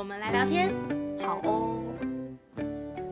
我们来聊天。好哦。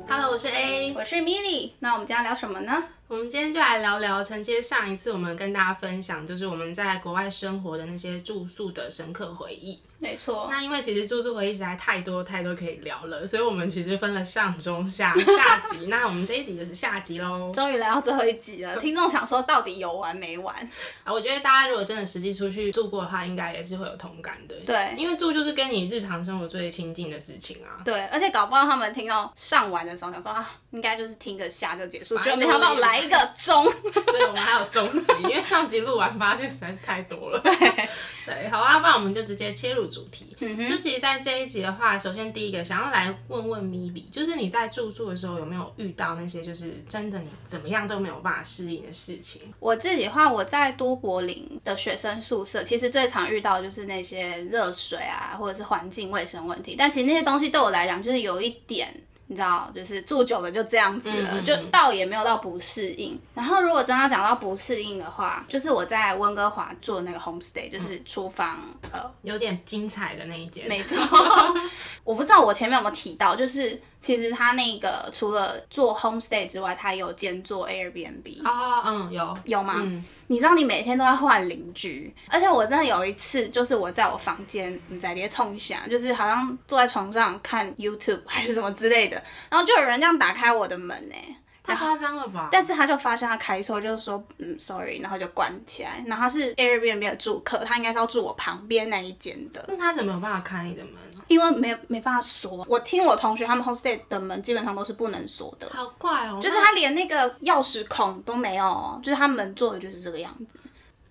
Hello，我是 A。我是 Milly，那我们今天聊什么呢？我们今天就来聊聊承接上一次我们跟大家分享，就是我们在国外生活的那些住宿的深刻回忆。没错，那因为其实住宿回忆实在太多太多可以聊了，所以我们其实分了上中下下集。那我们这一集就是下集喽。终于来到最后一集了，听众想说到底有完没完？啊，我觉得大家如果真的实际出去住过的话，应该也是会有同感的。对因为住就是跟你日常生活最亲近的事情啊。对，而且搞不好他们听到上完的时候想说啊，应该就是听个下就结束，结果没想到来一个中。对，我们还有中集，因为上集录完发现实在是太多了。对，对，好啊，不然我们就直接切入主题。嗯哼就其实，在这一集的话，首先第一个想要来问问米莉，就是你在住宿的时候有没有遇到那些就是真的你怎么样都没有办法适应的事情？我自己的话，我在都柏林的学生宿舍，其实最常遇到的就是那些热水啊，或者是环境卫生问题。但其实那些东西对我来讲，就是有一点。你知道，就是住久了就这样子了，嗯嗯嗯就倒也没有到不适应。然后如果真要讲到不适应的话，就是我在温哥华住的那个 homestay，就是厨房，呃，有点精彩的那一间。没错，我不知道我前面有没有提到，就是其实他那个除了做 homestay 之外，他有兼做 Airbnb，、啊，嗯，有。有吗？嗯，你知道你每天都在换邻居，而且我真的有一次，就是我在我房间，你在叠冲一下，就是好像坐在床上看 YouTube 还是什么之类的，然后就有人这样打开我的门呢、太夸张了吧？但是他就发现他开错，就是说嗯 sorry，然后就关起来。然后他是 Airbnb 的住客，他应该是要住我旁边那一间的，那他怎么有办法开你的门？因为没有没办法锁。我听我同学他们 hostel 的门基本上都是不能锁的，好怪哦。就是他连那个钥匙孔都没有哦，就是他门做的就是这个样子。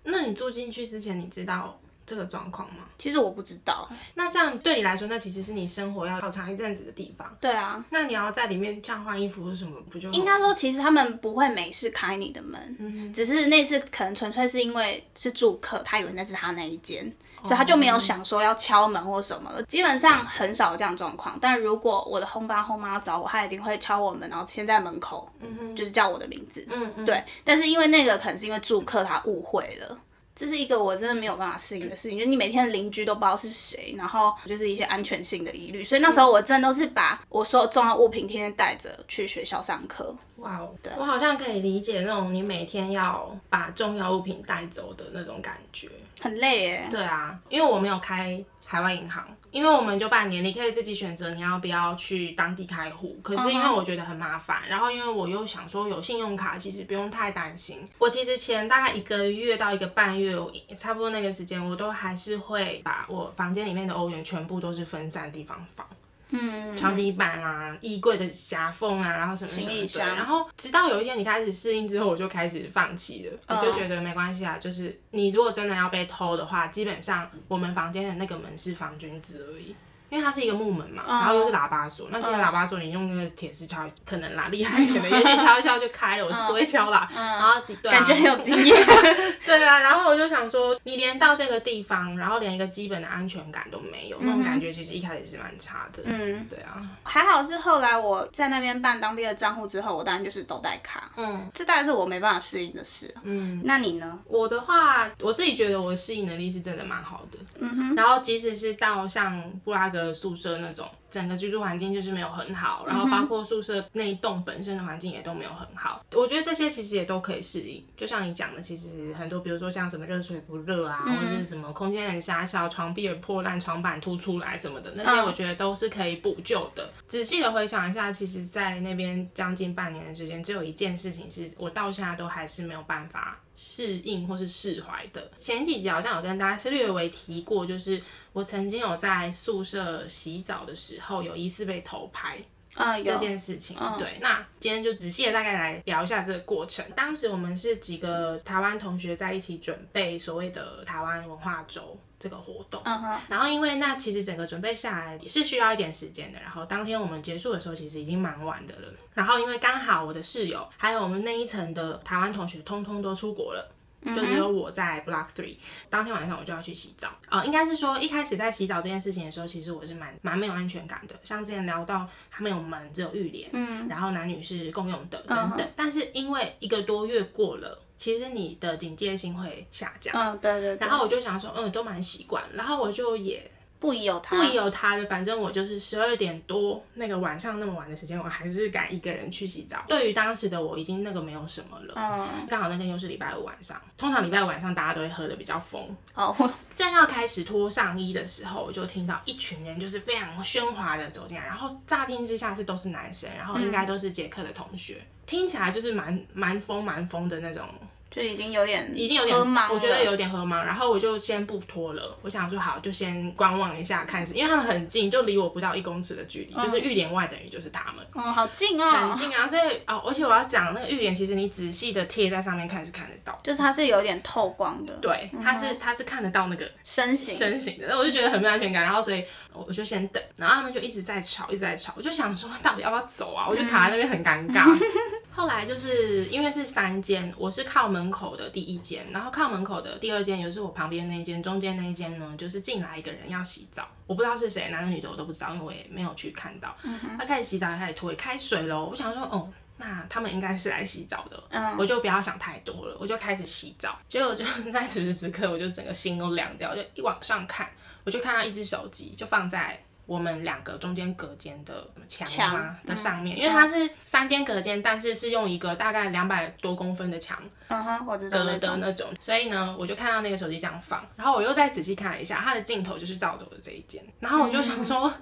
那，那你住进去之前，你知道这个状况吗？其实我不知道，那这样对你来说，那其实是你生活要好长一阵子的地方。对啊，那你要在里面这样换衣服或什么，不就应该说其实他们不会没事开你的门，嗯只是那次可能纯粹是因为是住客，他以为那是他那一间，所以他就没有想说要敲门或什么的。基本上很少有这样状况，但如果我的轰爸轰妈要找我，他一定会敲我门，然后先在门口，就是叫我的名字。嗯嗯，对，但是因为那个可能是因为住客他误会了。这是一个我真的没有办法适应的事情，就是你每天的邻居都不知道是谁，然后就是一些安全性的疑虑，所以那时候我真的都是把我所有重要物品天天带着去学校上课。哇哦，我好像可以理解那种你每天要把重要物品带走的那种感觉。很累耶。对啊，因为我没有开海外银行，因为我们就半年，你可以自己选择你要不要去当地开户。可是因为我觉得很麻烦，然后因为我又想说有信用卡，其实不用太担心。我其实前大概一个月到一个半月，我差不多那个时间，我都还是会把我房间里面的欧元全部都是分散地方放。嗯，床底板啊、衣柜的狭缝啊，然后什么什么的然后直到有一天你开始适应之后，我就开始放弃了，嗯。我就觉得没关系啊，就是你如果真的要被偷的话，基本上我们房间的那个门是防君子而已。因为它是一个木门嘛，然后又是喇叭锁，那其实喇叭锁你用那个铁丝敲，可能啦厉害一点的，也许 敲一敲就开了，我是不会敲啦。然后感觉很有经验。对啊，然后我就想说，你连到这个地方，然后连一个基本的安全感都没有，那种感觉其实一开始是蛮差的。嗯，对啊，还好是后来我在那边办当地的账户之后，我当然就是都带卡。嗯这大概是我没办法适应的事。嗯。那你呢？我的话，我自己觉得我的适应能力是真的蛮好的。嗯哼。然后即使是到像布拉格宿舍那种，整个居住环境就是没有很好，然后包括宿舍那一栋本身的环境也都没有很好。我觉得这些其实也都可以适应。就像你讲的，其实很多，比如说像什么热水不热啊，或者是什么空间很狭小、床壁很破烂、床板凸出来什么的，那些嗯我觉得都是可以补救的。仔细的回想一下，其实，在那边将近半年的时间，只有一件事情是我到现在都还是没有办法适应或是释怀的。前几集好像有跟大家是略微提过，就是我曾经有在宿舍洗澡的时候有疑似被偷拍。嗯，这。件事情。对，那今天就仔细的大概来聊一下这个过程。当时我们是几个台湾同学在一起准备所谓的台湾文化周。这个活动。嗯哼，然后因为那其实整个准备下来也是需要一点时间的，然后当天我们结束的时候其实已经蛮晚的了。然后因为刚好我的室友还有我们那一层的台湾同学通通都出国了。就只有我在 Block Three，当天晚上我就要去洗澡。呃，应该是说一开始在洗澡这件事情的时候，其实我是蛮蛮没有安全感的。像之前聊到，它没有门，只有浴帘，嗯，然后男女是共用的等等。但是因为一个多月过了，其实你的警戒心会下降。嗯，对对。然后我就想说，嗯，都蛮习惯。然后我就也。不疑有他，不疑有他的，反正我就是十二点多那个晚上那么晚的时间，我还是敢一个人去洗澡。对于当时的我，已经那个没有什么了。嗯，刚好那天又是礼拜五晚上，通常礼拜五晚上大家都会喝的比较疯。哦，正要开始脱上衣的时候，我就听到一群人就是非常喧哗的走进来，然后乍听之下是都是男生，然后应该都是杰克的同学，听起来就是蛮蛮疯蛮疯的那种。就已经有点，已经有点，我觉得有点喝茫。然后我就先不脱了，我想说好，就先观望一下，看是，因为他们很近，就离我不到一公尺的距离，就是浴帘外等于就是他们。哦，好近哦，很近啊。所以哦，而且我要讲那个浴帘，其实你仔细的贴在上面看是看得到，就是它是有点透光的。对，它是它是看得到那个身形身形的，那我就觉得很没安全感。然后所以我就先等，然后他们就一直在吵，一直在吵，我就想说到底要不要走啊？我就卡在那边很尴尬。后来就是因为是三间，我是靠门口的第一间，然后靠门口的第二间也是我旁边那一间，中间那一间呢，就是进来一个人要洗澡，我不知道是谁，男的女的我都不知道，因为我也没有去看到。他开始洗澡，开始脱，开水喽。我想说，哦，那他们应该是来洗澡的，我就不要想太多了，我就开始洗澡。结果就在此时此刻，我就整个心都凉掉，就一往上看，我就看到一只手机就放在。我们两个中间隔间的墙吗？的上面，因为它是三间隔间，但是是用一个大概两百多公分的墙隔的那种，所以呢，我就看到那个手机这样放，然后我又再仔细看了一下，它的镜头就是照走的这一间，然后我就想说。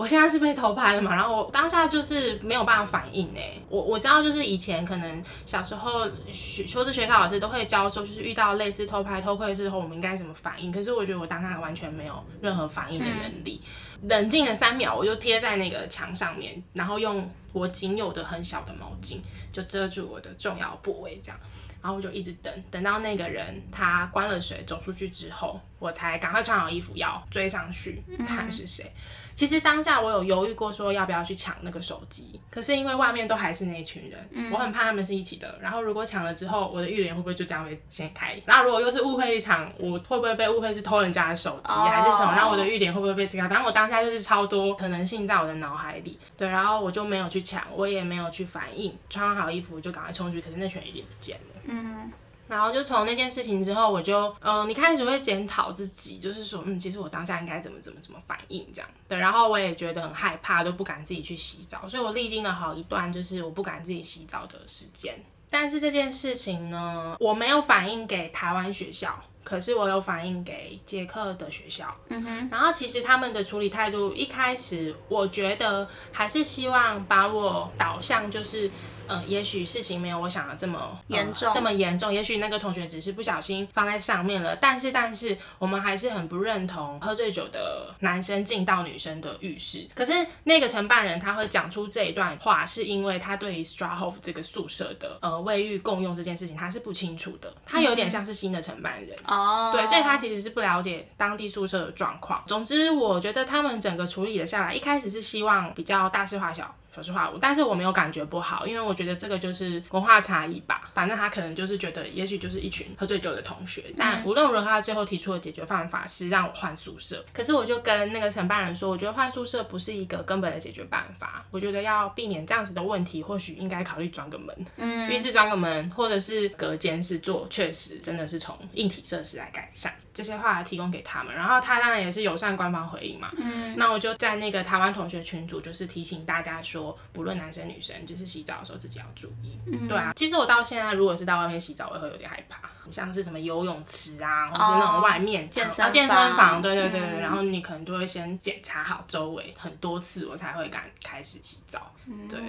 我现在是被偷拍了嘛？然后我当下就是没有办法反应哎，我我知道就是以前可能小时候学说是学校老师都会教说，就是遇到类似偷拍偷窥的时候，我们应该怎么反应。可是我觉得我当下完全没有任何反应的能力，冷静了三秒，我就贴在那个墙上面，然后用我仅有的很小的毛巾就遮住我的重要部位，这样。然后我就一直等，等到那个人他关了水走出去之后，我才赶快穿好衣服要追上去看是谁。其实当下我有犹豫过，说要不要去抢那个手机，可是因为外面都还是那一群人，我很怕他们是一起的。然后如果抢了之后，我的浴帘会不会就这样被掀开？然后如果又是误会一场，我会不会被误会是偷人家的手机还是什么？然后我的浴帘会不会被吃掉？反正我当下就是超多可能性在我的脑海里。对，然后我就没有去抢，我也没有去反应，穿好衣服就赶快冲出去。可是那群人已经不见了。嗯，然后就从那件事情之后，我就，嗯，你开始会检讨自己，就是说，嗯，其实我当下应该怎么怎么怎么反应这样。对，然后我也觉得很害怕，都不敢自己去洗澡，所以我历经了好一段就是我不敢自己洗澡的时间。但是这件事情呢，我没有反映给台湾学校，可是我有反映给捷克的学校。嗯哼，然后其实他们的处理态度一开始，我觉得还是希望把我导向就是。嗯，也许事情没有我想的这么严重，这么严重。也许那个同学只是不小心放在上面了，但是，但是我们还是很不认同喝醉酒的男生进到女生的浴室。可是那个承办人他会讲出这一段话，是因为他对 Strahof 这个宿舍的呃卫浴共用这件事情他是不清楚的，他有点像是新的承办人哦，对，所以他其实是不了解当地宿舍的状况。总之，我觉得他们整个处理了下来，一开始是希望比较大事化小。说实话，但是我没有感觉不好，因为我觉得这个就是文化差异吧。反正他可能就是觉得，也许就是一群喝醉酒的同学。但无论如何，他最后提出的解决方法是让我换宿舍。可是我就跟那个承办人说，我觉得换宿舍不是一个根本的解决办法。我觉得要避免这样子的问题，或许应该考虑装个门，嗯，浴室装个门，或者是隔间是做，确实真的是从硬体设施来改善。这些话提供给他们，然后他当然也是友善官方回应嘛。嗯，那我就在那个台湾同学群组，就是提醒大家说，不论男生女生，就是洗澡的时候自己要注意。嗯，对啊，其实我到现在如果是到外面洗澡，我也会有点害怕，像是什么游泳池啊，或是那种外面健身健身房，对对对对，然后你可能就会先检查好周围很多次，我才会敢开始洗澡。对，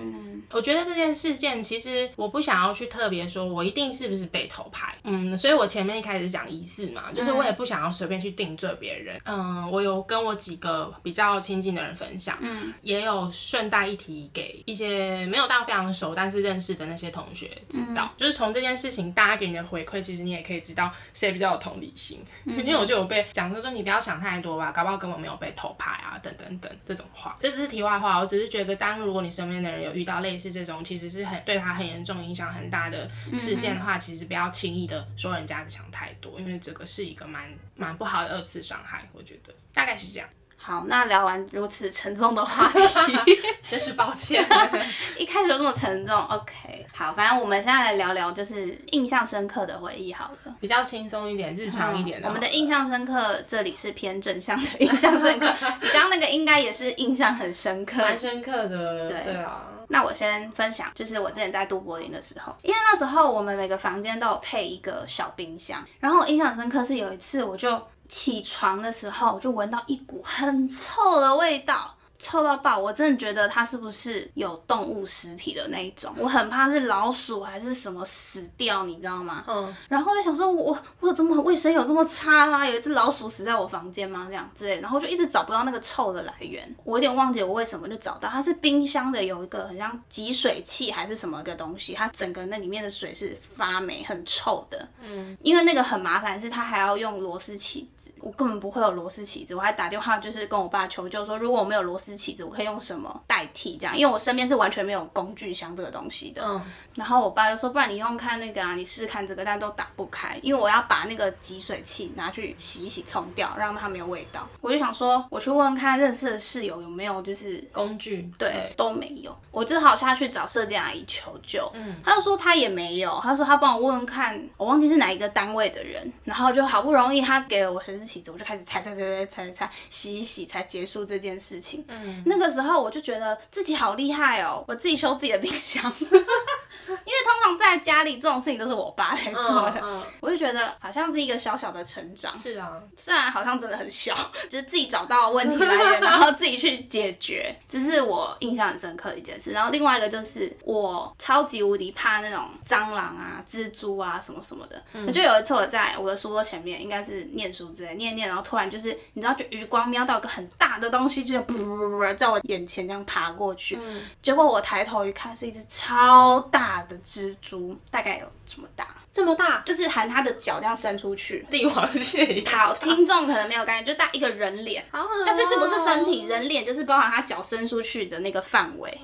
我觉得这件事件其实我不想要去特别说，我一定是不是被偷拍。嗯，所以我前面一开始讲疑似嘛，就是我也。不想要随便去定罪别人。嗯，我有跟我几个比较亲近的人分享，嗯，也有顺带一提给一些没有到非常熟但是认识的那些同学知道，就是从这件事情大家给你的回馈，其实你也可以知道谁比较有同理心。因为我就有被讲说说你不要想太多吧，搞不好根本没有被偷拍啊，等等等这种话。这只是题外话，我只是觉得当如果你身边的人有遇到类似这种其实是很对他很严重影响很大的事件的话，其实不要轻易的说人家想太多，因为这个是一个蛮蛮不好的二次伤害，我觉得大概是这样。好，那聊完如此沉重的话 题，真是抱歉，一开始就这么沉重。OK，好，反正我们现在来聊聊就是印象深刻的回忆好了，比较轻松一点、日常一点的。我们的印象深刻，这里是偏正向的印象深刻。你刚刚那个应该也是印象很深刻，蛮深刻的。对对啊。那我先分享，就是我之前在都柏林的时候，因为那时候我们每个房间都有配一个小冰箱，然后我印象深刻是有一次我就。起床的时候就闻到一股很臭的味道。臭到爆！我真的觉得它是不是有动物尸体的那一种？我很怕是老鼠还是什么死掉，你知道吗？嗯。然后就想说，我我有这么卫生有这么差吗？有一只老鼠死在我房间吗？这样之类，然后就一直找不到那个臭的来源。我有点忘记我为什么就找到，它是冰箱的有一个很像集水器还是什么个东西，它整个那里面的水是发霉很臭的。嗯。因为那个很麻烦，是它还要用螺丝起。我根本不会有螺丝起子，我还打电话就是跟我爸求救，说如果我没有螺丝起子，我可以用什么代替这样？因为我身边是完全没有工具箱这个东西的。嗯。然后我爸就说，不然你用看那个啊，你试试看这个，但都打不开，因为我要把那个集水器拿去洗一洗冲掉，让它没有味道。我就想说，我去问问看认识的室友有没有就是工具，对，都没有。我只好下去找设计阿姨求救。嗯。他就说他也没有，他说他帮我问问看，我忘记是哪一个单位的人，然后就好不容易他给了我十支。起子，我就开始拆拆拆拆拆拆，洗一洗才结束这件事情。嗯，那个时候我就觉得自己好厉害哦，我自己修自己的冰箱。因为通常在家里这种事情都是我爸来做的，我就觉得好像是一个小小的成长。是啊，虽然好像真的很小，就是自己找到问题来源，然后自己去解决，这是我印象很深刻的一件事。然后另外一个就是我超级无敌怕那种蟑螂啊、蜘蛛啊什么什么的。嗯就有一次我在我的书桌前面，应该是念书之类。念念，然后突然就是你知道，就余光瞄到一个很大的东西，就噗噗噗噗在我眼前这样爬过去。嗯结果我抬头一看，是一只超大的蜘蛛，大概有这么大，这么大，就是含它的脚这样伸出去，帝王蟹。好，听众可能没有概念，就大一个人脸，但是这不是身体，人脸就是包含它脚伸出去的那个范围，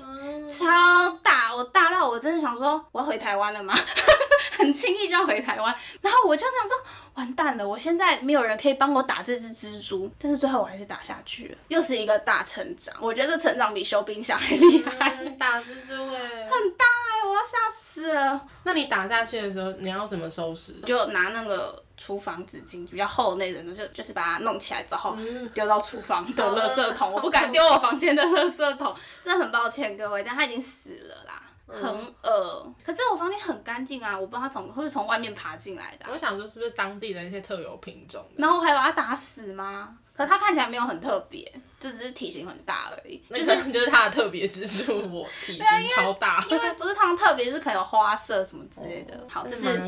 超大，我大到我真的想说，我要回台湾了吗？很轻易就要回台湾，然后我就想说。完蛋了！我现在没有人可以帮我打这只蜘蛛，但是最后我还是打下去了，又是一个大成长。我觉得成长比修冰箱还厉害。打蜘蛛哎，很大哎，我要吓死了。那你打下去的时候，你要怎么收拾？就拿那个厨房纸巾，比较厚的那种，就就是把它弄起来之后丢到厨房的垃圾桶。我不敢丢我房间的垃圾桶，真的很抱歉各位，但它已经死了啦。很恶，可是我房间很干净啊，我不知道它从会从外面爬进来的。我想说是不是当地的那些特有品种？然后还把它打死吗？可它看起来没有很特别。就只是体型很大而已，就是就是它的特别之处，我体型超大，因为不是他们特别，就是可能有花色什么之类的。好，这是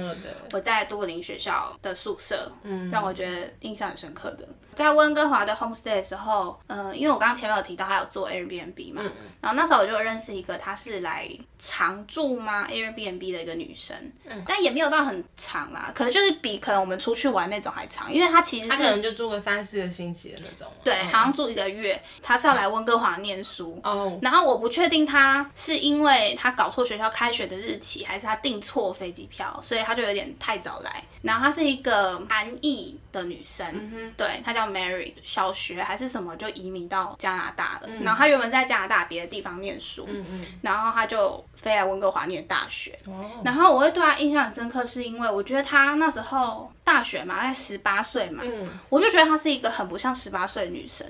我在多林学校的宿舍，嗯，让我觉得印象很深刻的。在温哥华的 homestay 的时候，嗯，因为我刚刚前面有提到，他有做 Airbnb 嘛，然后那时候我就认识一个，她是来常住吗？Airbnb 的一个女生，嗯，但也没有到很长啦，可能就是比可能我们出去玩那种还长，因为她其实是可能就住个三四个星期的那种，对，好像住一个月。月，他是要来温哥华念书，哦然后我不确定他是因为他搞错学校开学的日期，还是他订错飞机票，所以他就有点太早来。然后她是一个韩裔的女生，对，她叫 Mary，小学还是什么就移民到加拿大了。然后她原本在加拿大别的地方念书，然后她就飞来温哥华念大学。然后我会对她印象很深刻，是因为我觉得她那时候大学嘛，在十八岁嘛，我就觉得她是一个很不像十八岁的女生。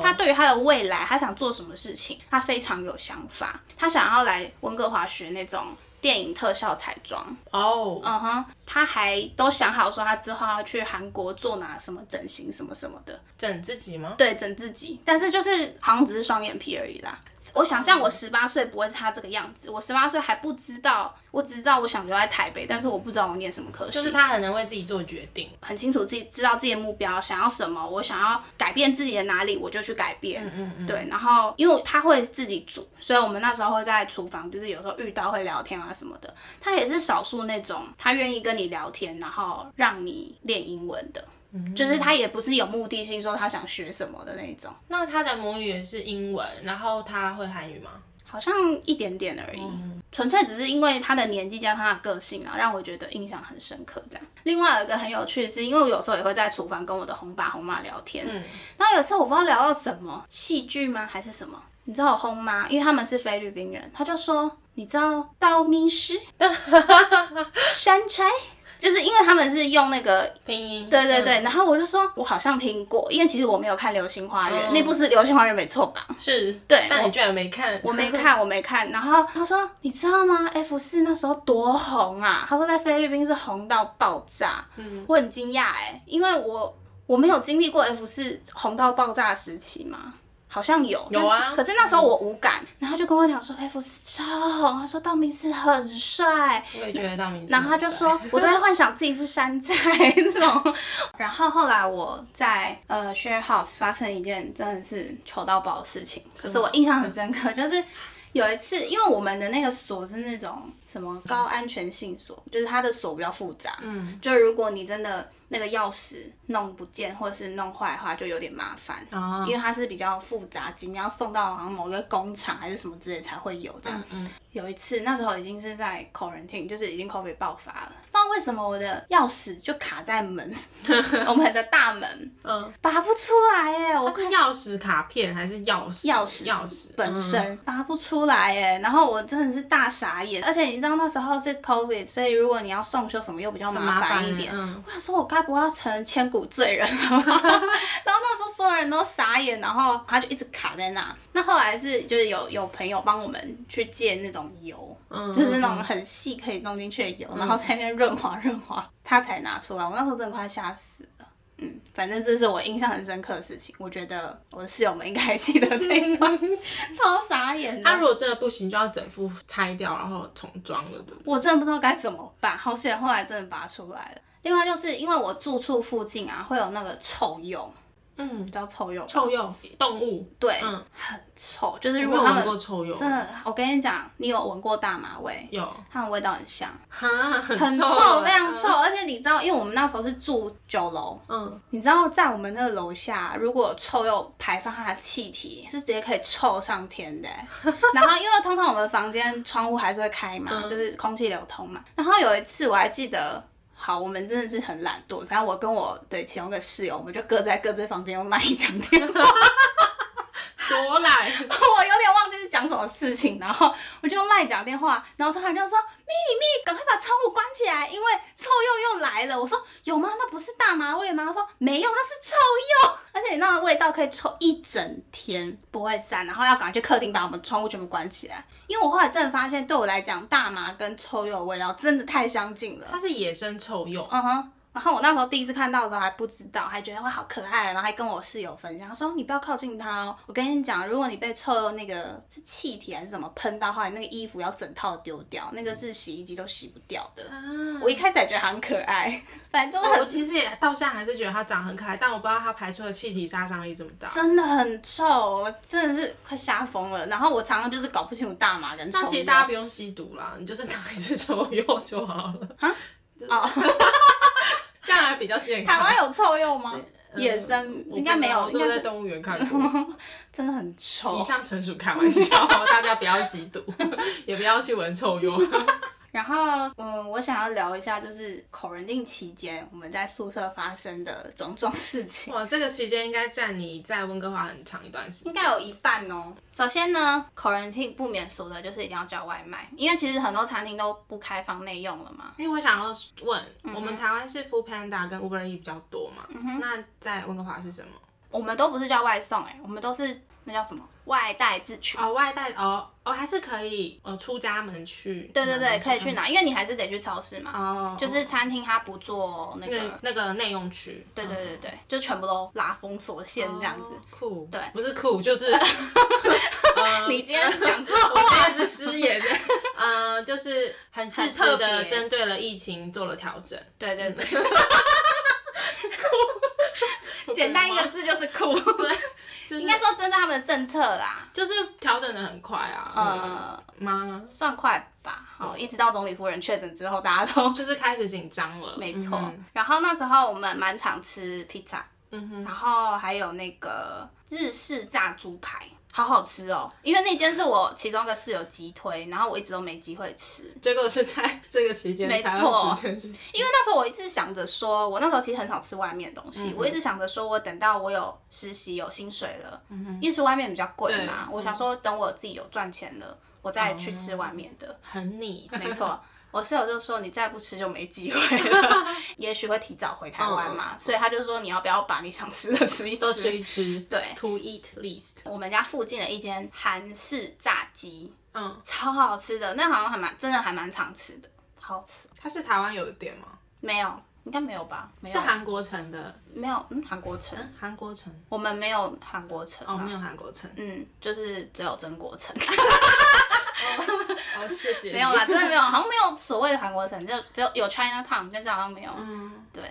她对于她的未来，她想做什么事情，她非常有想法。她想要来温哥华学那种。电影特效彩妆哦，嗯哼，他还都想好说他之后要去韩国做哪什么整形什么什么的，整自己吗？对，整自己，但是就是好像只是双眼皮而已啦。我想象我十八岁不会是他这个样子，我十八岁还不知道，我只知道我想留在台北，但是我不知道我念什么科系。就是他很能为自己做决定，很清楚自己知道自己的目标，想要什么，我想要改变自己的哪里，我就去改变。嗯嗯嗯，对，然后因为他会自己煮，所以我们那时候会在厨房，就是有时候遇到会聊天啊什么的。他也是少数那种他愿意跟你聊天，然后让你练英文的，就是他也不是有目的性说他想学什么的那种，那他的母语也是英文，然后他会韩语吗？好像一点点而已，纯粹只是因为他的年纪加上他的个性啊，让我觉得印象很深刻。这样，另外有一个很有趣的是，因为我有时候也会在厨房跟我的红爸红妈聊天，然后有时候我不知道聊到什么戏剧吗？还是什么，你知道我红妈，因为他们是菲律宾人，他就说你知道道明寺 山柴。就是因为他们是用那个拼音，对对对，然后我就说，我好像听过，因为其实我没有看《流星花园》，那部是《流星花园》没错吧？是，对，但你居然没看，我没 看，我没看。然后他说，你知道吗？F 四那时候多红啊！他说在菲律宾是红到爆炸，嗯，我很惊讶哎，因为我我没有经历过 F 四红到爆炸的时期嘛。好像有有啊，可是那时候我无感，然后就跟我讲说 F 四超红，他说道明寺很帅，我也觉得道明寺，然后他就说，我都在幻想自己是山寨这种，然后后来我在呃 share house 发生一件真的是糗到爆的事情，可是我印象很深刻，就是有一次，因为我们的那个锁是那种什么高安全性锁，就是它的锁比较复杂，嗯，就如果你真的。那个钥匙弄不见或者是弄坏的话，就有点麻烦，因为它是比较复杂，紧要送到好像某个工厂还是什么之类才会有这样。有一次，那时候已经是在 quarantine，就是已经 COVID 爆发了，不知道为什么我的钥匙就卡在门，我们的大门，嗯，拔不出来耶。我是钥匙卡片还是钥匙？钥匙钥匙本身拔不出来耶。然后我真的是大傻眼，而且你知道那时候是 COVID，所以如果你要送修什么又比较麻烦一点。我想说，我该不要成千古罪人了吗？然后那时候所有人都傻眼，然后他就一直卡在那。那后来是就是有有朋友帮我们去借那种油，就是那种很细可以弄进去的油，然后在那边润滑润滑，他才拿出来。我那时候真的快吓死了。嗯，反正这是我印象很深刻的事情。我觉得我的室友们应该还记得这一段，超傻眼。他如果真的不行，就要整副拆掉，然后重装了，对不对？我真的不知道该怎么办。好险，后来真的拔出来了。另外就是因为我住处附近啊，会有那个臭鼬。嗯，叫臭鼬。臭鼬动物，对，嗯，很臭。就是如果他们真的，我跟你讲，你有闻过大麻味？有，它们味道很香，哈，很臭，非常臭。而且你知道，因为我们那时候是住九楼，嗯，你知道在我们那个楼下，如果臭鼬排放它的气体，是直接可以臭上天的。然后因为通常我们房间窗户还是会开嘛，就是空气流通嘛。然后有一次我还记得。好，我们真的是很懒惰。反正我跟我对其中一个室友，我们就各在各自房间用麦讲电话。多懒！我有点忘记是讲什么事情，然后我就用赖讲电话，然后突然就说：“咪咪咪，赶快把窗户关起来，因为臭鼬又来了。”我说：“有吗？那不是大麻味吗？”他说：“没有，那是臭鼬，而且你那个味道可以臭一整天不会散，然后要赶快去客厅把我们窗户全部关起来。”因为我后来真的发现，对我来讲，大麻跟臭鼬的味道真的太相近了。它是野生臭鼬。嗯哼。然后我那时候第一次看到的时候还不知道，还觉得哇好可爱，然后还跟我室友分享，他说你不要靠近它哦。我跟你讲，如果你被臭那个是气体还是什么喷到话，你那个衣服要整套丢掉，那个是洗衣机都洗不掉的。我一开始还觉得很可爱，反正我其实也到现在还是觉得它长很可爱，但我不知道它排出的气体杀伤力这么大，真的很臭，我真的是快吓疯了。然后我常常就是搞不清楚大麻跟臭。那其实大家不用吸毒啦，你就是拿一支臭鼬就好了。啊？哦。这样还比较健康。台湾有臭鼬吗？野生应该没有，应该在动物园看过。真的很臭。以上纯属开玩笑，大家不要吸毒，也不要去闻臭鼬。然后，嗯，我想要聊一下，就是口人定期间我们在宿舍发生的种种事情。哇，这个期间应该占你在温哥华很长一段时间，应该有一半哦。首先呢，口人定不免俗的就是一定要叫外卖，因为其实很多餐厅都不开放内用了嘛。因为我想要问，我们台湾是 Food Panda 跟 Uber E 比较多嘛？那在温哥华是什么？我们都不是叫外送哎、我们都是那叫什么外带自取。哦，外带哦哦，还是可以呃出家门去。对对对，可以去拿。因为你还是得去超市嘛。哦，就是餐厅它不做那那个，那个内用区。对对对对，就全部都拉封锁线这样子。哦酷。对不是酷，就是。呃你今天讲错我话，今天是失言的。呃，就是很很特的针对了疫情做了调整。对对对，简单一个字就是酷。就是应该说针对他们的政策啦，就是调整的很快啊。呃，吗？算快吧。好，一直到总理夫人确诊之后，大家都就是开始紧张了。没错。嗯然后那时候我们蛮常吃披萨，嗯哼。然后还有那个日式炸猪排，好好吃哦。因为那间是我其中一个室友急推，然后我一直都没机会吃。结果是在这个时间没错。因为那时候我一直想着说，我那时候其实很少吃外面的东西，嗯我一直想着说我等到我有实习有薪水了，因为吃外面比较贵嘛，我想说等我自己有赚钱了，我再去吃外面的。很腻。没错。我室友就说你再不吃就没机会了，也许会提早回台湾嘛，所以他就说你要不要把你想吃的吃一都吃吃。一吃。对，to eat least。我们家附近的一间韩式炸鸡，嗯，超好吃的，那好像还蛮真的还蛮常吃的，好好吃。它是台湾有的店吗？没有，应该没有吧？没有，是韩国城的。没有，嗯，韩国城，韩国城。我们没有韩国城哦，啊没有韩国城。嗯，就是只有曾国城，哦，谢谢。没有啦，真的没有，好像所谓的韩国城，就只有有 China Town，但是好像没有。嗯，对，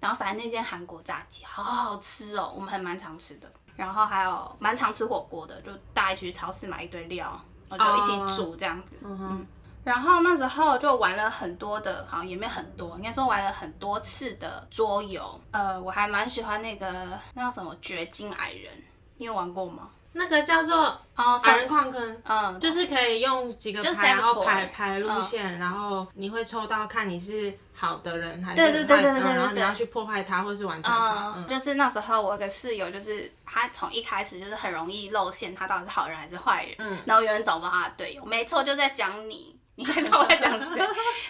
然后反正那间韩国炸鸡好好吃哦，我们还蛮常吃的。然后还有蛮常吃火锅的，就大家一起去超市买一堆料，然后就一起煮这样子。嗯哼，然后那时候就玩了很多的，好像也没有很多，应该说玩了很多次的桌游。呃，我还蛮喜欢那个那叫什么掘金矮人，你有玩过吗？那个叫做哦，矮人矿坑。嗯，就是可以用几个就牌，然后排排路线，然后你会抽到看你是好的人还是对对对坏对对对嗯然后你对要去破坏它或是完成它。嗯，嗯，就是那时候我有个室友，就是他从一开始就是很容易露馅，他到底是好人还是坏人，嗯然后永远找不到他的队友。没错，就在讲你，你应该知道我在讲谁。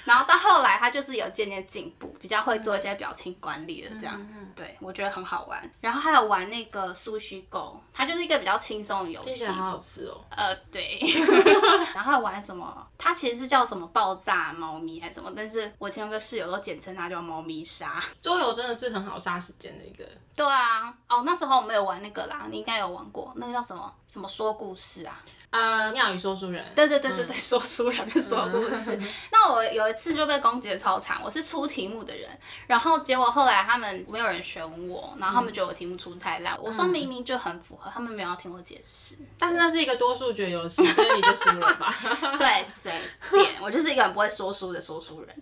然后到后来，他就是有渐渐进步，比较会做一些表情管理的这样。嗯对，我觉得很好玩。然后还有玩那个苏虚狗，它就是一个比较轻松的游戏听起来。好好吃哦。呃，对。然后还玩什么？它其实是叫什么爆炸猫咪还是什么？但是我其中一个室友都简称它叫猫咪杀。桌游真的是很好杀时间的一个。对啊，哦，那时候我没有玩那个啦，你应该有玩过，那个叫什么什么说故事啊？呃，妙语说书人。对对对对对，说书人说故事。那我有一次就被攻击的超惨，我是出题目的人，然后结果后来他们没有人选我，然后他们觉得我题目出太烂，我说明明就很符合，他们没有要听我解释。但是那是一个多数决游戏，所以你就输了吧？对，随便，我就是一个很不会说书的说书人。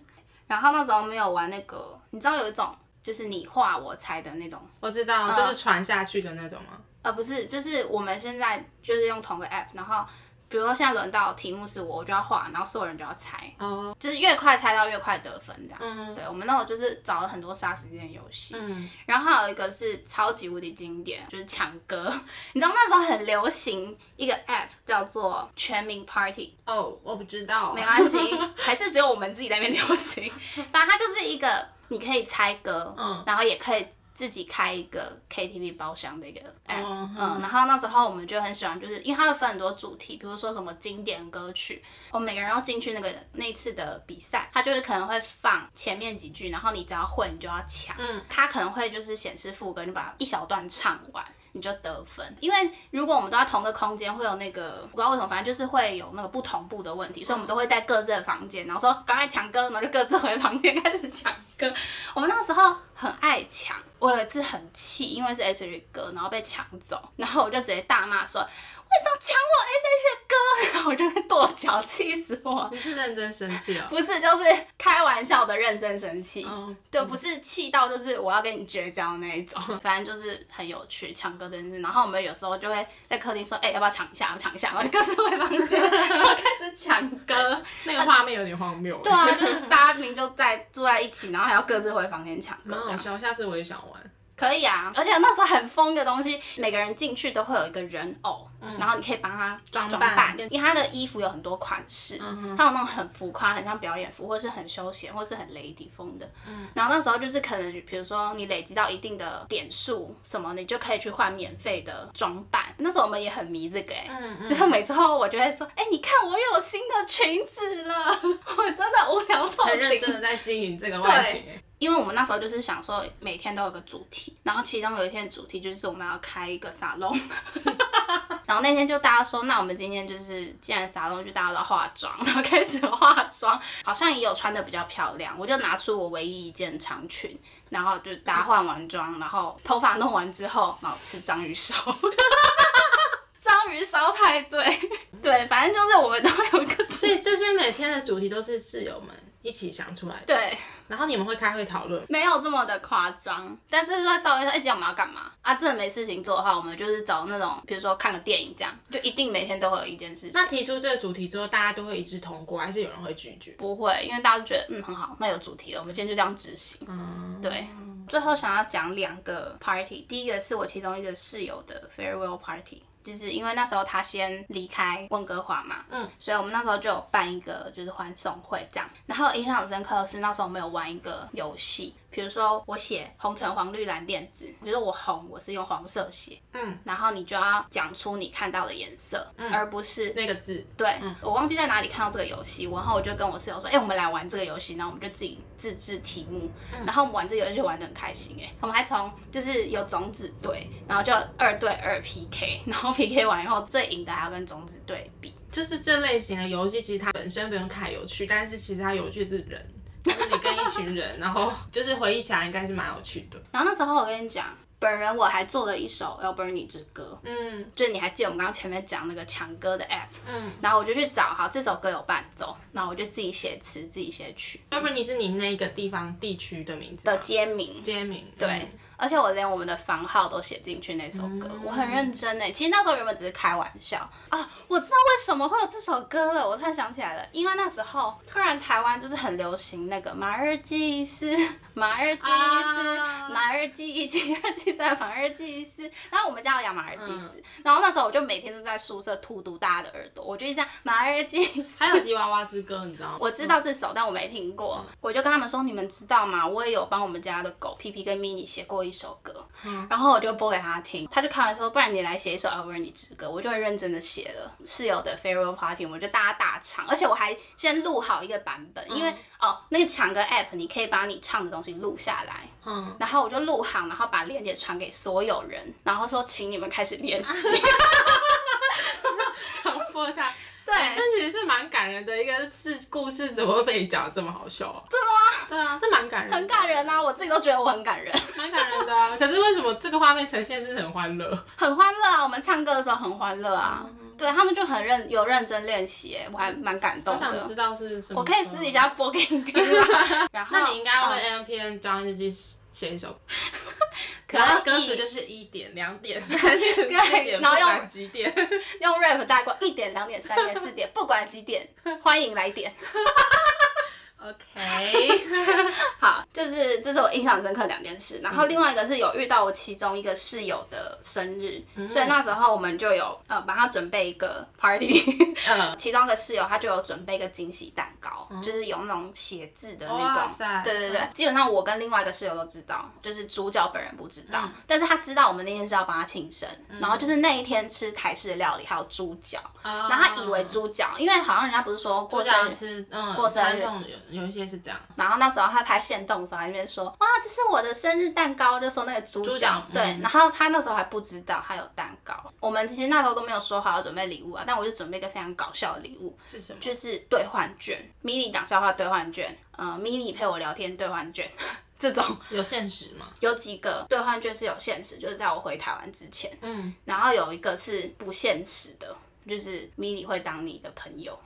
然后那时候没有玩那个，你知道有一种就是你画我猜的那种。我知道，就是传下去的那种吗？呃，不是，就是我们现在就是用同个 app，然后比如说现在轮到题目是我，我就要画，然后所有人就要猜，哦，就是越快猜到越快得分这样。嗯对，我们那时候就是找了很多杀时间的游戏，嗯，然后还有一个是超级无敌经典，就是抢歌。你知道那时候很流行一个 app 叫做全民 Party，哦，我不知道。没关系，还是只有我们自己在那边流行。反正它就是一个你可以猜歌，嗯。然后也可以自己开一个 KTV 包厢的一个 app，、嗯。嗯，然后那时候我们就很喜欢，就是因为它会分很多主题，比如说什么经典歌曲，我们每个人要进去那个那一次的比赛，它就是可能会放前面几句，然后你只要会，你就要抢，嗯，它可能会就是显示副歌，你把一小段唱完。你就得分，因为如果我们都在同个空间，会有那个不知道为什么，反正就是会有那个不同步的问题，所以我们都会在各自的房间，然后说赶快抢歌，然后就各自回房间开始抢歌。我们那时候很爱抢，我有一次很气，因为是 S H 歌，然后被抢走，然后我就直接大骂说。为什么抢我 S H 歌？然后我就会跺脚，气死我！你是认真生气哦？不是，就是开玩笑的认真生气。嗯，对，不是气到就是我要跟你绝交那一种，反正就是很有趣，抢歌这件事。然后我们有时候就会在客厅说，哎、要不要抢一下？要抢一下，然后就各自回房间，然后开始抢歌。那个画面有点荒谬。对啊，就是大家明明就在住在一起，然后还要各自回房间抢歌好笑，下次我也想玩。可以啊，而且那时候很疯的东西，每个人进去都会有一个人偶，然后你可以帮他装装扮。扮，因为他的衣服有很多款式，他有那种很浮夸，很像表演服，或是很休闲，或是很 lady 风的。然后那时候就是可能，比如说你累积到一定的点数什么，你就可以去换免费的装扮。那时候我们也很迷这个、欸，嗯嗯，每次后我就会说，哎、你看我有新的裙子了，我真的无聊透很认。真的在经营这个外形。因为我们那时候就是想说每天都有个主题，然后其中有一天主题就是我们要开一个沙龙，然后那天就大家说，那我们今天就是既然沙龙，就大家都要化妆，然后开始化妆，好像也有穿的比较漂亮，我就拿出我唯一一件长裙，然后就大家换完妆，然后头发弄完之后，然后吃章鱼烧。章鱼烧派对，对，反正就是我们都会有一个所以这些每天的主题都是室友们一起想出来的。对，然后你们会开会讨论吗。没有这么的夸张，但是会稍微说，哎、今天我们要干嘛啊？真的没事情做的话，我们就是找那种，比如说看个电影这样，就一定每天都会有一件事情。那提出这个主题之后，大家都会一致通过，还是有人会拒绝？不会，因为大家都觉得嗯很好，那有主题了，我们今天就这样执行。嗯，对，最后想要讲两个 party，第一个是我其中一个室友的 farewell party。就是因为那时候他先离开温哥华嘛，嗯，所以我们那时候就有办一个就是欢送会这样。然后印象很深刻的是那时候我们有玩一个游戏，比如说我写红橙黄绿蓝靛紫，比如说我红我是用黄色写，嗯，然后你就要讲出你看到的颜色，嗯。而不是那个字，对，嗯。我忘记在哪里看到这个游戏，然后我就跟我室友说，哎、我们来玩这个游戏，然后我们就自己自制题目，嗯。然后我们玩这个游戏就玩得很开心，哎，我们还从就是有种子队，然后就二对二 PK，然后 PK 完以后最赢的还要跟种子队比，就是这类型的游戏，其实它本身不用太有趣，但是其实它有趣是人，就是你跟一群人，然后就是回忆起来应该是蛮有趣的。然后那时候我跟你讲。本人我还做了一首《Alberni 之歌》，嗯就是你还记得我们刚刚前面讲那个强歌的 app，嗯，然后我就去找，好这首歌有伴奏，然后我就自己写词，自己写曲要不然你是你那个地方地区的名字的街名，街名，对，而且我连我们的房号都写进去那首歌，嗯。我很认真哎。其实那时候原本只是开玩笑。啊，我知道为什么会有这首歌了，我突然想起来了，因为那时候突然台湾就是很流行那个马尔济斯，马尔济斯，啊马尔济一、七二、七三，马尔济斯。然后我们家有养马尔济嗯斯，然后那时候我就每天都在宿舍荼毒大家的耳朵，我就一直这样马尔济斯。还有吉娃娃之歌，你知道吗？我知道这首，但我没听过。我就跟他们说，你们知道吗？我也有帮我们家的狗皮皮跟 mini 写过一首歌，然后我就播给他听，他就开玩笑说，不然你来写一首《Alberni 之歌》，我就很认真的写了室友的 farewell party，我们就大家大唱，而且我还先录好一个版本，因为哦那个抢歌 app 你可以把你唱的东西录下来，嗯，然后我就录好，然后把链接传给所有人，然后说请你们开始练习。强迫他。对，这其实是蛮感人的一个事故事，怎么会被你讲得这么好笑啊？真的吗？对啊，这蛮感人的，很感人啊，我自己都觉得我很感人。蛮感人的啊。可是为什么这个画面呈现是很欢乐？很欢乐啊！我们唱歌的时候很欢乐啊，嗯对他们就很认有认真练习耶，我还蛮感动我想知的。道是什么。我可以私底。下播给你听啊。然后，那你应该为嗯 M P N 张日记写一首，可然后歌词就是一点、两点、三点、四点，然后用不管几点。用 rap 带过一点、两点、三点、四点，不管几点，欢迎来点。OK，好，就是这是我印象深刻的两件事。然后另外一个是有遇到我其中一个室友的生日，嗯所以那时候我们就有呃帮他准备一个 party。嗯，其中一个室友他就有准备一个惊喜蛋糕，就是有那种写字的那种。对对对，基本上我跟另外一个室友都知道，就是主角本人不知道，嗯但是他知道我们那天是要帮他庆生，然后就是那一天吃台式的料理，还有猪脚，然然后他以为猪脚，因为好像人家不是说过过生日。吃嗯，过生日有有一些是这样，然后那时候他拍现动的时候，还在那边说：“哇，这是我的生日蛋糕。”就说那个猪猪脚脚，对。嗯然后他那时候还不知道他有蛋糕。我们其实那时候都没有说好要准备礼物啊，但我就准备一个非常搞笑的礼物，是什么？就是兑换券，迷你讲笑话兑换券，呃，迷你陪我聊天兑换券，这种有限时吗？有几个兑换券是有限时，就是在我回台湾之前，嗯，然后有一个是不限时的，就是迷你会当你的朋友。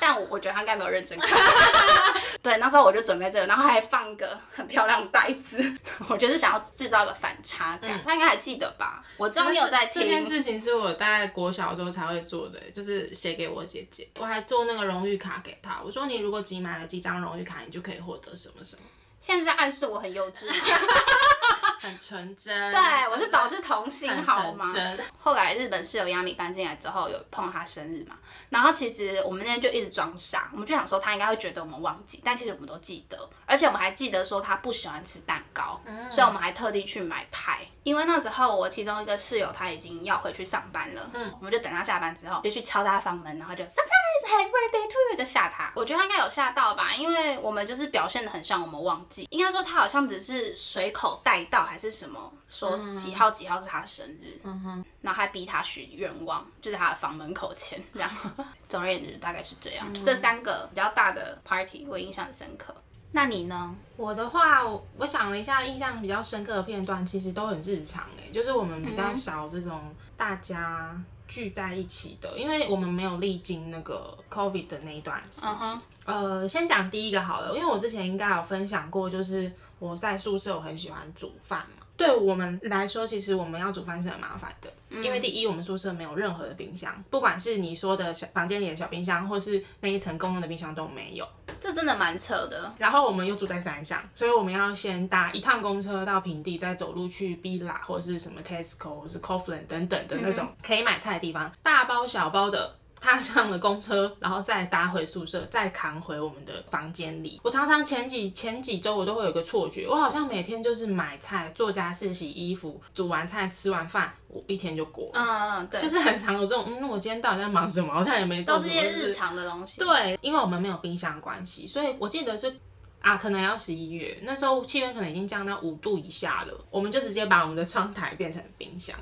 但我我觉得他应该没有认真看，对，那时候我就准备这个，然后还放一个很漂亮的袋子，我就是想要制造一个反差感。他应该还记得吧？我知道你有在听这件，事情是我大概国小的时候才会做的，就是写给我姐姐，我还做那个荣誉卡给她。我说你如果集满了几张荣誉卡，你就可以获得什么什么。现在在暗示我很幼稚吗？很纯真。对，我是保持童心好吗？后来日本室友亚米搬进来之后，有碰到他生日嘛，然后其实我们那天就一直装傻，我们就想说他应该会觉得我们忘记，但其实我们都记得，而且我们还记得说他不喜欢吃蛋糕，所以我们还特地去买派，因为那时候我其中一个室友他已经要回去上班了，嗯，我们就等他下班之后就去敲他房门，然后就 surprise happy birthday to you 就吓他，我觉得他应该有吓到吧，因为我们就是表现的很像我们忘记，应该说他好像只是随口带到还是什么，说几号几号是他的生日，嗯哼，然后还逼他许愿望，就在他的房门口前，这样。总而言之，大概是这样。这三个比较大的 party 我印象很深刻。那你呢？我的话，我我想了一下，印象比较深刻的片段，其实都很日常诶、就是我们比较少这种大家聚在一起的，因为我们没有历经那个 COVID 的那一段时期。呃，先讲第一个好了，因为我之前应该有分享过，就是我在宿舍我很喜欢煮饭嘛。对我们来说，其实我们要煮饭是很麻烦的，因为第一，我们宿舍没有任何的冰箱，不管是你说的小房间里的小冰箱，或是那一层公用的冰箱都没有。这真的蛮扯的。然后我们又住在山上，所以我们要先搭一趟公车到平地，再走路去 Billa 或是什么 Tesco 或是 Coughlin 等等的那种可以买菜的地方，大包小包的。踏上了公车，然后再搭回宿舍，再扛回我们的房间里。我常常前几前几周我都会有个错觉，我好像每天就是买菜、做家事、洗衣服、煮完菜、吃完饭，我一天就过了。嗯嗯，对，就是很常有这种，嗯，我今天到底在忙什么？好像也没做都是一些日常的东西。对，因为我们没有冰箱关系，所以我记得是啊，可能要十一月，那时候气温可能已经降到五度以下了，我们就直接把我们的窗台变成冰箱。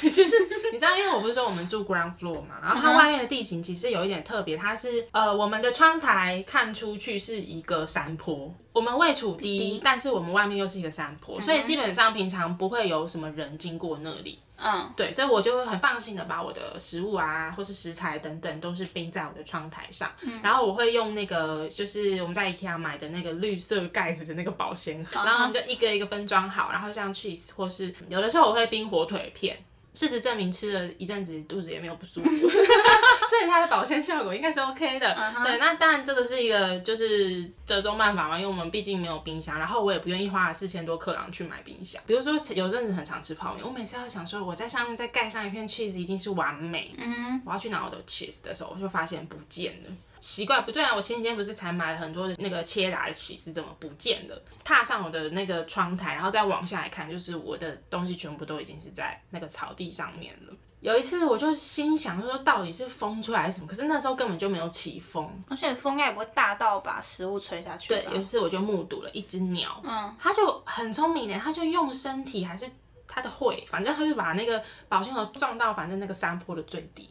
就是你知道，因为我不是说我们住 ground floor 嘛，然后它外面的地形其实有一点特别，它是呃我们的窗台看出去是一个山坡，我们位处低，但是我们外面又是一个山坡，所以基本上平常不会有什么人经过那里。嗯，对，所以我就会很放心的把我的食物啊，或是食材等等都是冰在我的窗台上，嗯然后我会用那个就是我们在 IKEA 买的那个绿色盖子的那个保鲜盒，然后我们就一个一个分装好，然后像 cheese 或是有的时候我会冰火腿片。事实证明，吃了一阵子肚子也没有不舒服，所以它的保鲜效果应该是 OK 的。对，那当然这个是一个就是折中办法嘛，因为我们毕竟没有冰箱，然后我也不愿意花四千多克朗去买冰箱。比如说有阵子很常吃泡面，我每次要想说我在上面再盖上一片 cheese 一定是完美。嗯，我要去拿我的 cheese 的时候，我就发现不见了。奇怪，不对啊！我前几天不是才买了很多的那个切达的起司，怎么不见了？踏上我的那个窗台，然后再往下来看，就是我的东西全部都已经是在那个草地上面了。有一次我就心想说，到底是风吹还是什么？可是那时候根本就没有起风。而且风应该也不会大到把食物吹下去。对，有一次我就目睹了一只鸟，嗯，它就很聪明的，它就用身体还是它的喙，反正它就把那个保鲜盒撞到反正那个山坡的最底。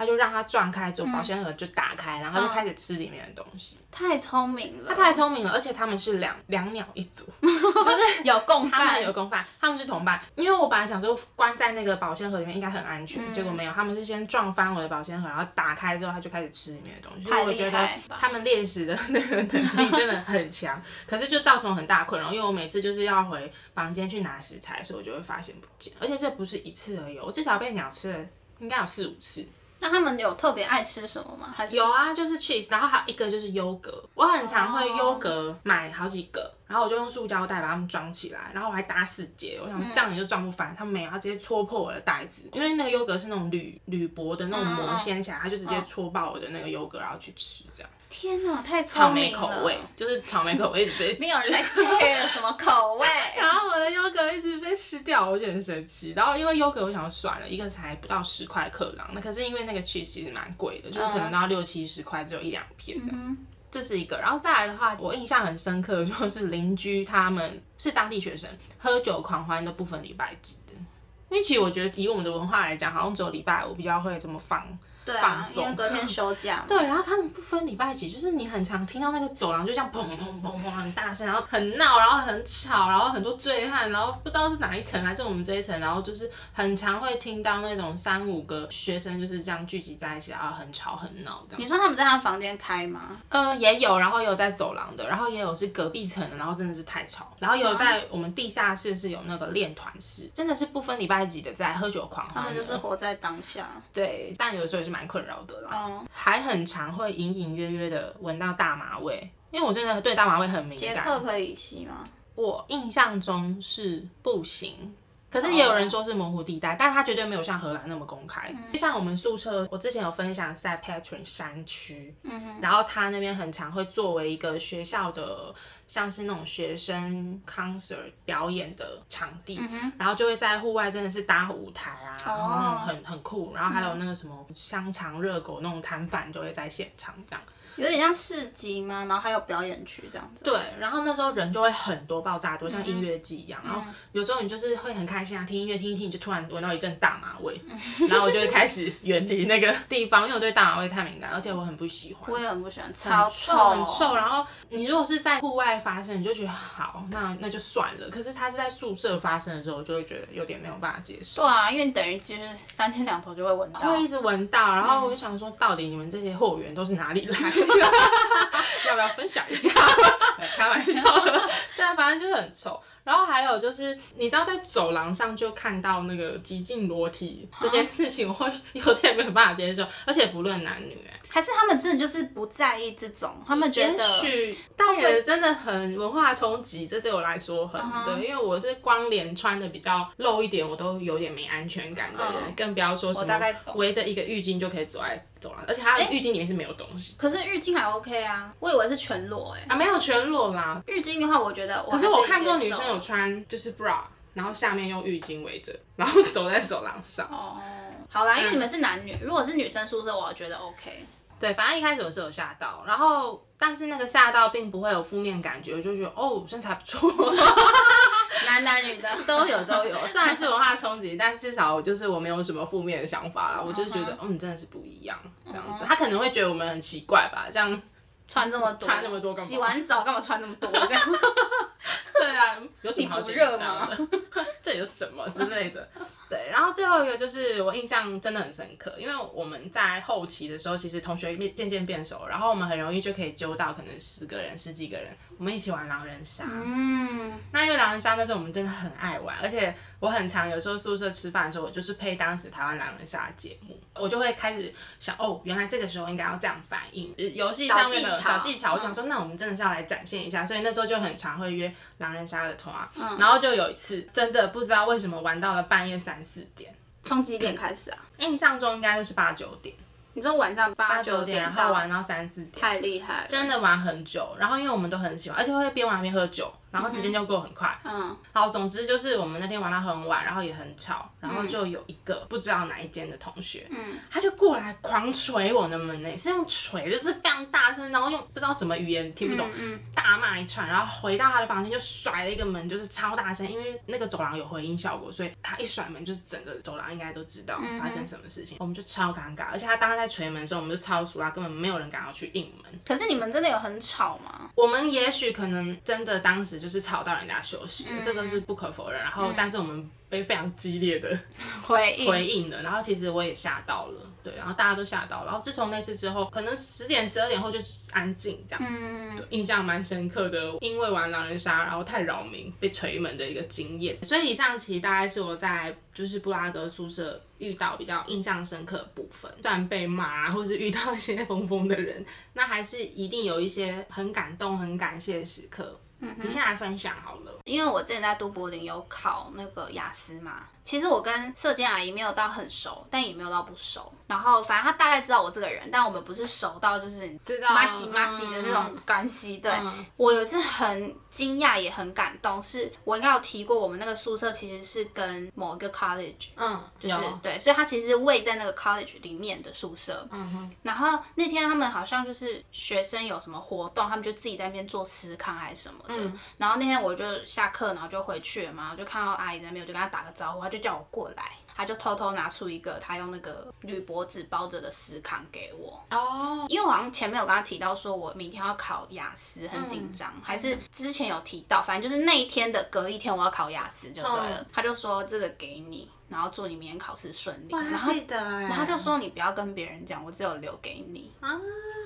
他就让它撞开之后，保鲜盒就打开，然后就开始吃里面的东西。太聪明了，他太聪明了，而且他们是两两鸟一组，就是有共他们犯，有共犯，他们是同伴。因为我本来想说关在那个保鲜盒里面应该很安全，结果没有，他们是先撞翻我的保鲜盒，然后打开之后他就开始吃里面的东西。所以太厉我觉得他们猎食的 那个能力真的很强，可是就造成我很大困扰，因为我每次就是要回房间去拿食材的时候，我就会发现不见，而且这不是一次而已哦，我至少被鸟吃了应该有四五次。那他们有特别爱吃什么吗？还是有啊，就是 cheese，然后还有一个就是优格，我很常会优格买好几个，然后我就用塑胶袋把它们装起来，然后我还打死结，我想这样你就装不翻，他们没有，他直接戳破我的袋子，因为那个优格是那种铝铝箔的那种膜掀起来，他就直接戳爆我的那个优格，然后去吃这样。天哪，太草莓聪明了！口味，就是草莓口味一直被吃。没有人在 care 什么口味。然后我的优格一直被吃掉，我就很生气。然后因为优格，我想要算了，一个才不到十块克朗，那可是因为那个 cheese 其实蛮贵的，就是可能都要六七十块，只有一两片的。这是一个，然后再来的话，我印象很深刻，就是邻居他们是当地学生，喝酒狂欢都不分礼拜几的。因为其实我觉得以我们的文化来讲，好像只有礼拜五比较会这么放。对啊因为隔天休假。对，然后他们不分礼拜几，就是你很常听到那个走廊就这样砰砰砰砰很大声，然后很闹，然后很吵，然后很多醉汉，然后不知道是哪一层还是我们这一层，然后就是很常会听到那种三五个学生就是这样聚集在一起，然后很吵很闹这样。你说他们在他房间开吗？呃，也有，然后也有在走廊的，然后也有是隔壁层的，然后真的是太吵，然后也有在我们地下室是有那个练团室，真的是不分礼拜几的在喝酒狂欢。他们就是活在当下。对，但有的时候也是蛮困扰的啦。嗯，还很常会隐隐约约的闻到大麻味，因为我真的对大麻味很敏感。杰克可以吸吗？我印象中是不行。可是也有人说是模糊地带，但它绝对没有像荷兰那么公开。就像我们宿舍，我之前有分享是在 Patron 山区，然后它那边很常会作为一个学校的，像是那种学生 concert 表演的场地，然后就会在户外真的是搭舞台啊，然后那种很很酷，然后还有那个什么香肠热狗那种摊贩就会在现场这样。有点像市集吗？然后还有表演区这样子。对，然后那时候人就会很多，爆炸多，像音乐季一样。然后有时候你就是会很开心啊，听音乐听一听，你就突然闻到一阵大麻味，然后我就会开始远离那个地方，因为我对大麻味太敏感，而且我很不喜欢。我也很不喜欢，超臭，很臭。然后你如果是在户外发生，你就觉得好，那那就算了。可是它是在宿舍发生的时候，我就会觉得有点没有办法接受。对啊，因为等于就是三天两头就会闻到，会一直闻到。然后我就想说，到底你们这些货源都是哪里来？要不要分享一下？开玩笑的，对啊，反正就是很丑。然后还有就是，你知道在走廊上就看到那个极尽裸体这件事情，我会有点没有办法接受，而且不论男女，哎，还是他们真的就是不在意这种，他们觉得，但也真的很文化冲击，这对我来说很对，因为我是光脸穿的比较露一点，我都有点没安全感的人，更不要说什么围着一个浴巾就可以走在走廊，而且它浴巾里面是没有东西。可是浴巾还 OK 啊，我以为是全裸哎，啊没有全裸啦，浴巾的话，我觉得，可是我看过女生有穿就是 bra，然后下面用浴巾围着，然后走在走廊上。哦，好啦，因为你们是男女，如果是女生宿舍，我觉得 OK。对，反正一开始我是有吓到，然后但是那个吓到并不会有负面感觉，我就觉得哦身材不错，男男女的。都有都有，虽然是文化冲击，但至少就是我没有什么负面的想法啦，我就是觉得嗯真的是不一样这样子，他可能会觉得我们很奇怪吧，这样穿这么穿那么多，洗完澡干嘛穿那么多？这样？对啊，有什么好紧张的？这有什么之类的？对，然后最后一个就是我印象真的很深刻，因为我们在后期的时候，其实同学渐渐变熟，然后我们很容易就可以揪到可能十个人、十几个人，我们一起玩狼人杀。嗯，那因为狼人杀那时候我们真的很爱玩，而且我很常有时候宿舍吃饭的时候，我就是配当时台湾狼人杀的节目，我就会开始想，哦，原来这个时候应该要这样反应，游戏上面的小技巧。我想说，那我们真的是要来展现一下，所以那时候就很常会约狼人杀的团嗯，然后就有一次真的不知道为什么玩到了半夜三。四点，从几点开始啊？印象中应该就是八九点。你说晚上八九点，然后玩到三四点，太厉害，真的玩很久。然后因为我们都很喜欢，而且会边玩边喝酒。然后时间就过很快，嗯，好，总之就是我们那天玩到很晚，然后也很吵，然后就有一个不知道哪一间的同学，嗯，他就过来狂捶我的门呢，是用捶，就是非常大声，然后用不知道什么语言听不懂，大骂一串，然后回到他的房间就甩了一个门，就是超大声，因为那个走廊有回音效果，所以他一甩门，就是整个走廊应该都知道发生什么事情，我们就超尴尬，而且他当时在捶门的时候，我们就超熟啦，根本没有人敢要去应门。可是你们真的有很吵吗？我们也许可能真的当时。就是吵到人家休息，这个是不可否认。然后，但是我们被非常激烈的 回应回应了。然后，其实我也吓到了，对，然后大家都吓到了。然后，自从那次之后，可能十点、十二点后就安静这样子，印象蛮深刻的。因为玩狼人杀，然后太扰民，被锤门的一个经验。所以，以上其实大概是我在就是布拉格宿舍遇到比较印象深刻的部分。虽然被骂，或是遇到一些 疯疯的人，那还是一定有一些很感动、很感谢的时刻。你先来分享好了，因为我之前在都柏林有考那个雅思嘛。其实我跟射箭阿姨没有到很熟，但也没有到不熟。然后反正她大概知道我这个人，但我们不是熟到就是妈吉妈吉的那种关系。对我有一次很惊讶也很感动，是我应该有提过，我们那个宿舍其实是跟某一个 college，嗯，就是对，所以它其实位在那个 college 里面的宿舍。嗯哼。然后那天他们好像就是学生有什么活动，他们就自己在那边做思康还是什么的。然后那天我就下课，然后就回去了嘛，我就看到阿姨在那边，我就跟她打个招呼，她就。叫我过来，他就偷偷拿出一个他用那个铝箔纸包着的司康给我。哦，因为我好像前面有跟他提到说，我明天要考雅思，很紧张，还是之前有提到，反正就是那一天的隔一天我要考雅思就对了。他就说这个给你。然后祝你明天考试顺利。我然后记得哎，然后他就说你不要跟别人讲，我只有留给你，啊，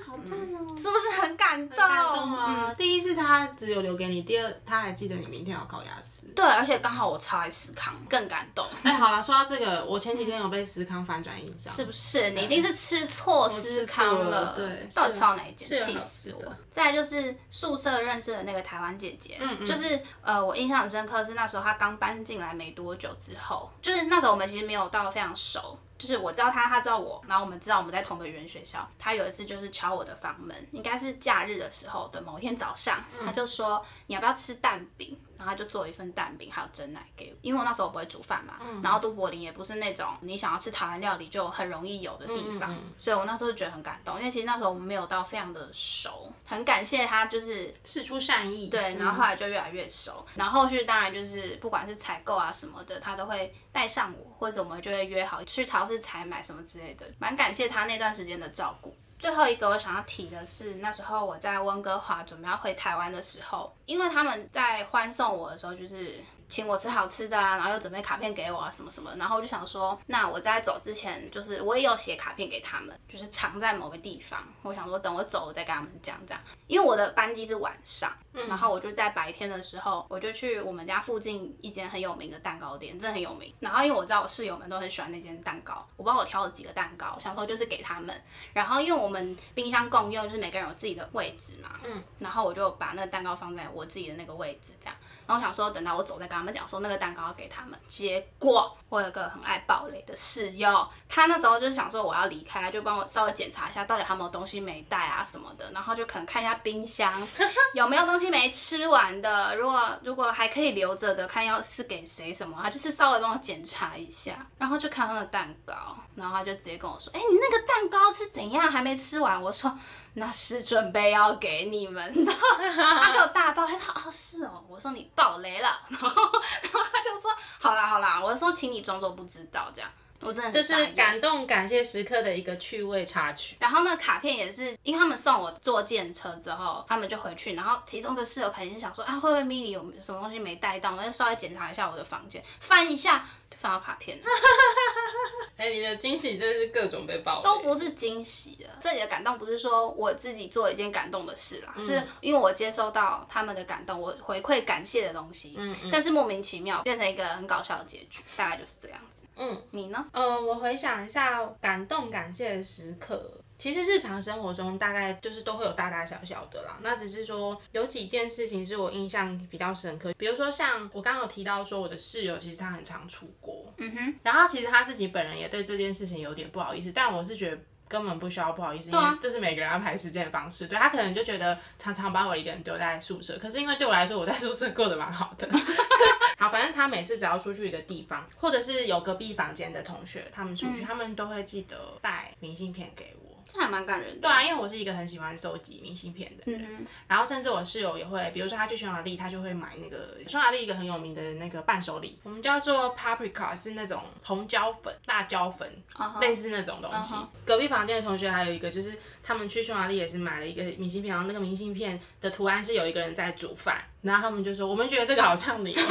好棒哦。是不是很感动？很感动啊！嗯，第一是他只有留给你，第二他还记得你明天要考雅思。对，而且刚好我超爱思康，更感动。哎、好了，说到这个，我前几天有被思康反转印象，是不是？你一定是吃错思康了，对到底吃到哪一间？气死我！再来就是宿舍认识的那个台湾姐姐，嗯嗯就是呃，我印象很深刻是那时候她刚搬进来没多久之后，就是那时候我们其实没有到非常熟。就是我知道她，她知道我，然后我们知道我们在同个语言学校。她有一次就是敲我的房门，应该是假日的时候的某一天早上，她就说你要不要吃蛋饼？然后他就做了一份蛋饼，还有蒸奶给我。因为我那时候我不会煮饭嘛，然后都柏林也不是那种你想要吃台湾料理就很容易有的地方，嗯嗯所以我那时候就觉得很感动。因为其实那时候我们没有到非常的熟，很感谢他就是事出善意。对，然后后来就越来越熟，然后后续当然就是不管是采购啊什么的，他都会带上我，或者我们就会约好去超市采买什么之类的，蛮感谢他那段时间的照顾。最后一个我想要提的是，那时候我在温哥华准备要回台湾的时候，因为他们在欢送我的时候，就是请我吃好吃的啊，然后又准备卡片给我啊什么什么，然后我就想说，那我在走之前，就是我也有写卡片给他们，就是藏在某个地方。我想说，等我走，我再跟他们讲这样。因为我的班机是晚上，然后我就在白天的时候，我就去我们家附近一间很有名的蛋糕店，真的很有名。然后因为我知道我室友们都很喜欢那间蛋糕，我帮我挑了几个蛋糕，想说就是给他们。然后因为我们冰箱共用，就是每个人有自己的位置嘛，嗯，然后我就把那个蛋糕放在我自己的那个位置，这样。然后我想说，等到我走再跟他们讲说那个蛋糕要给他们。结果我有个很爱暴雷的室友，他那时候就是想说我要离开，就帮我稍微检查一下到底他有没有东西没带啊什么的，然后就可能看一下冰箱 有没有东西没吃完的，如果如果还可以留着的，看要是给谁什么，他就是稍微帮我检查一下，然后就看到那个蛋糕，然后他就直接跟我说，哎、你那个蛋糕是怎样还没吃完？我说那是准备要给你们的，他给我大爆，他说哦是哦，我说你爆雷了，然后然后他就说好啦好啦，我说请你装作不知道这样，我真的这是感动感谢时刻的一个趣味插曲。然后那个卡片也是，因为他们送我坐电车之后，他们就回去，然后其中的室友肯定是想说，啊，会不会 mini 有什么东西没带到？那就稍微检查一下我的房间，翻一下就翻到卡片了，哎、你的惊喜真的是各种被爆，都不是惊喜的。这里的感动不是说我自己做了一件感动的事啦，嗯是因为我接收到他们的感动，我回馈感谢的东西，嗯嗯但是莫名其妙变成一个很搞笑的结局，大概就是这样子。嗯你呢？呃，我回想一下感动感谢的时刻，其实日常生活中大概就是都会有大大小小的啦。那只是说有几件事情是我印象比较深刻，比如说像我刚刚有提到说我的室友其实他很常出国，嗯哼，然后其实他自己本人也对这件事情有点不好意思，但我是觉得。根本不需要不好意思，因啊为这是每个人安排时间的方式。对他可能就觉得常常把我一个人丢在宿舍，可是因为对我来说，我在宿舍过得蛮好的。好，反正他每次只要出去一个地方，或者是有隔壁房间的同学他们出去，他们都会记得带明信片给我。这还蛮感人的。对啊，因为我是一个很喜欢收集明信片的人，嗯然后甚至我室友也会，比如说他去匈牙利，他就会买那个匈牙利一个很有名的那个伴手礼，我们叫做 paprika，是那种红椒粉、辣椒粉，哼，类似那种东西。隔壁房间的同学还有一个，就是他们去匈牙利也是买了一个明信片，然后那个明信片的图案是有一个人在煮饭，然后他们就说我们觉得这个好像你，就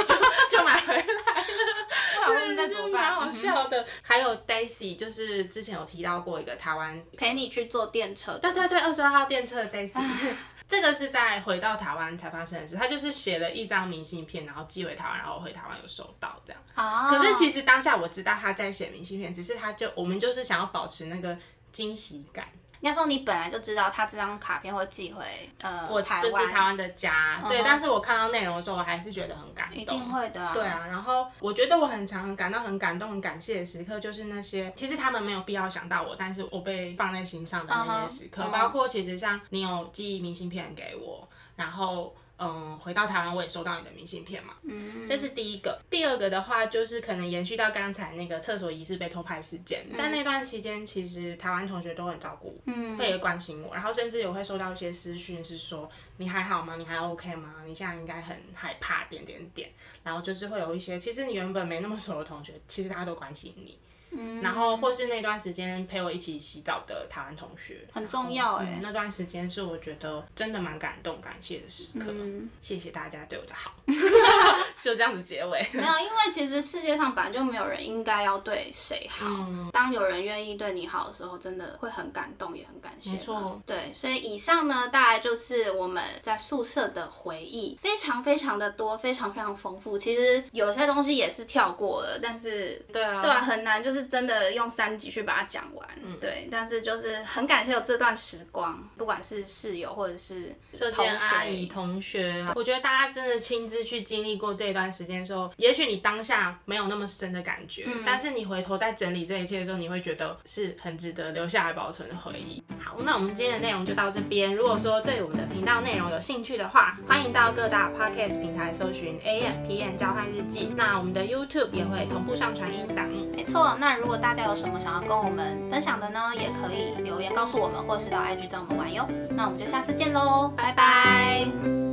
就买回来。在煮饭，蛮好笑的。还有 Daisy，就是之前有提到过一个台湾陪你去坐电车。对对对，二十二号电车的 Daisy，这个是在回到台湾才发生的事。他就是写了一张明信片，然后寄回台湾，然后回台湾有收到这样。啊，可是其实当下我知道他在写明信片，只是他就我们就是想要保持那个惊喜感。应该说你本来就知道他这张卡片会寄回呃我台就是台湾，湾的家，对。但是我看到内容的时候，我还是觉得很感动。一定会的、啊。对啊，然后我觉得我很常很感到很感动、很感谢的时刻，就是那些其实他们没有必要想到我，但是我被放在心上的那些时刻嗯哼包括其实像你有寄明信片给我，然后。嗯，回到台湾我也收到你的明信片嘛，嗯，这是第一个。第二个的话，就是可能延续到刚才那个厕所仪式被偷拍事件，在那段期间，其实台湾同学都很照顾我，嗯会也关心我，然后甚至也会收到一些私讯，是说你还好吗？你还 OK 吗？你现在应该很害怕点点点，然后就是会有一些其实你原本没那么熟的同学，其实大家都关心你，嗯然后或是那段时间陪我一起洗澡的台湾同学，很重要哎、嗯，那段时间是我觉得真的蛮感动、感谢的时刻。嗯，谢谢大家对我的好，就这样子结尾。没有，因为其实世界上本来就没有人应该要对谁好。当有人愿意对你好的时候，真的会很感动，也很感谢。没错。对，所以以上呢，大概就是我们在宿舍的回忆，非常非常的多，非常非常丰富。其实有些东西也是跳过了，但是对啊，对啊，很难就是真的用三集去把它讲完。嗯，对。但是就是很感谢有这段时光，不管是室友或者是同学、阿姨、同学，我觉得大家真的亲自去经历过这一段时间的时候，也许你当下没有那么深的感觉，但是你回头再整理这一切的时候，你会觉得是很值得留下来保存的回忆。好，那我们今天的内容就到这边。如果说对我们的频道内容有兴趣的话，欢迎到各大 podcast 平台搜寻 A M P N 交换日记。那我们的 YouTube 也会同步上传音档。没错，那如果大家有什么想要跟我们分享的呢，也可以留言告诉我们，或是到 IG 找我们玩哟。那我们就下次见喽，拜拜。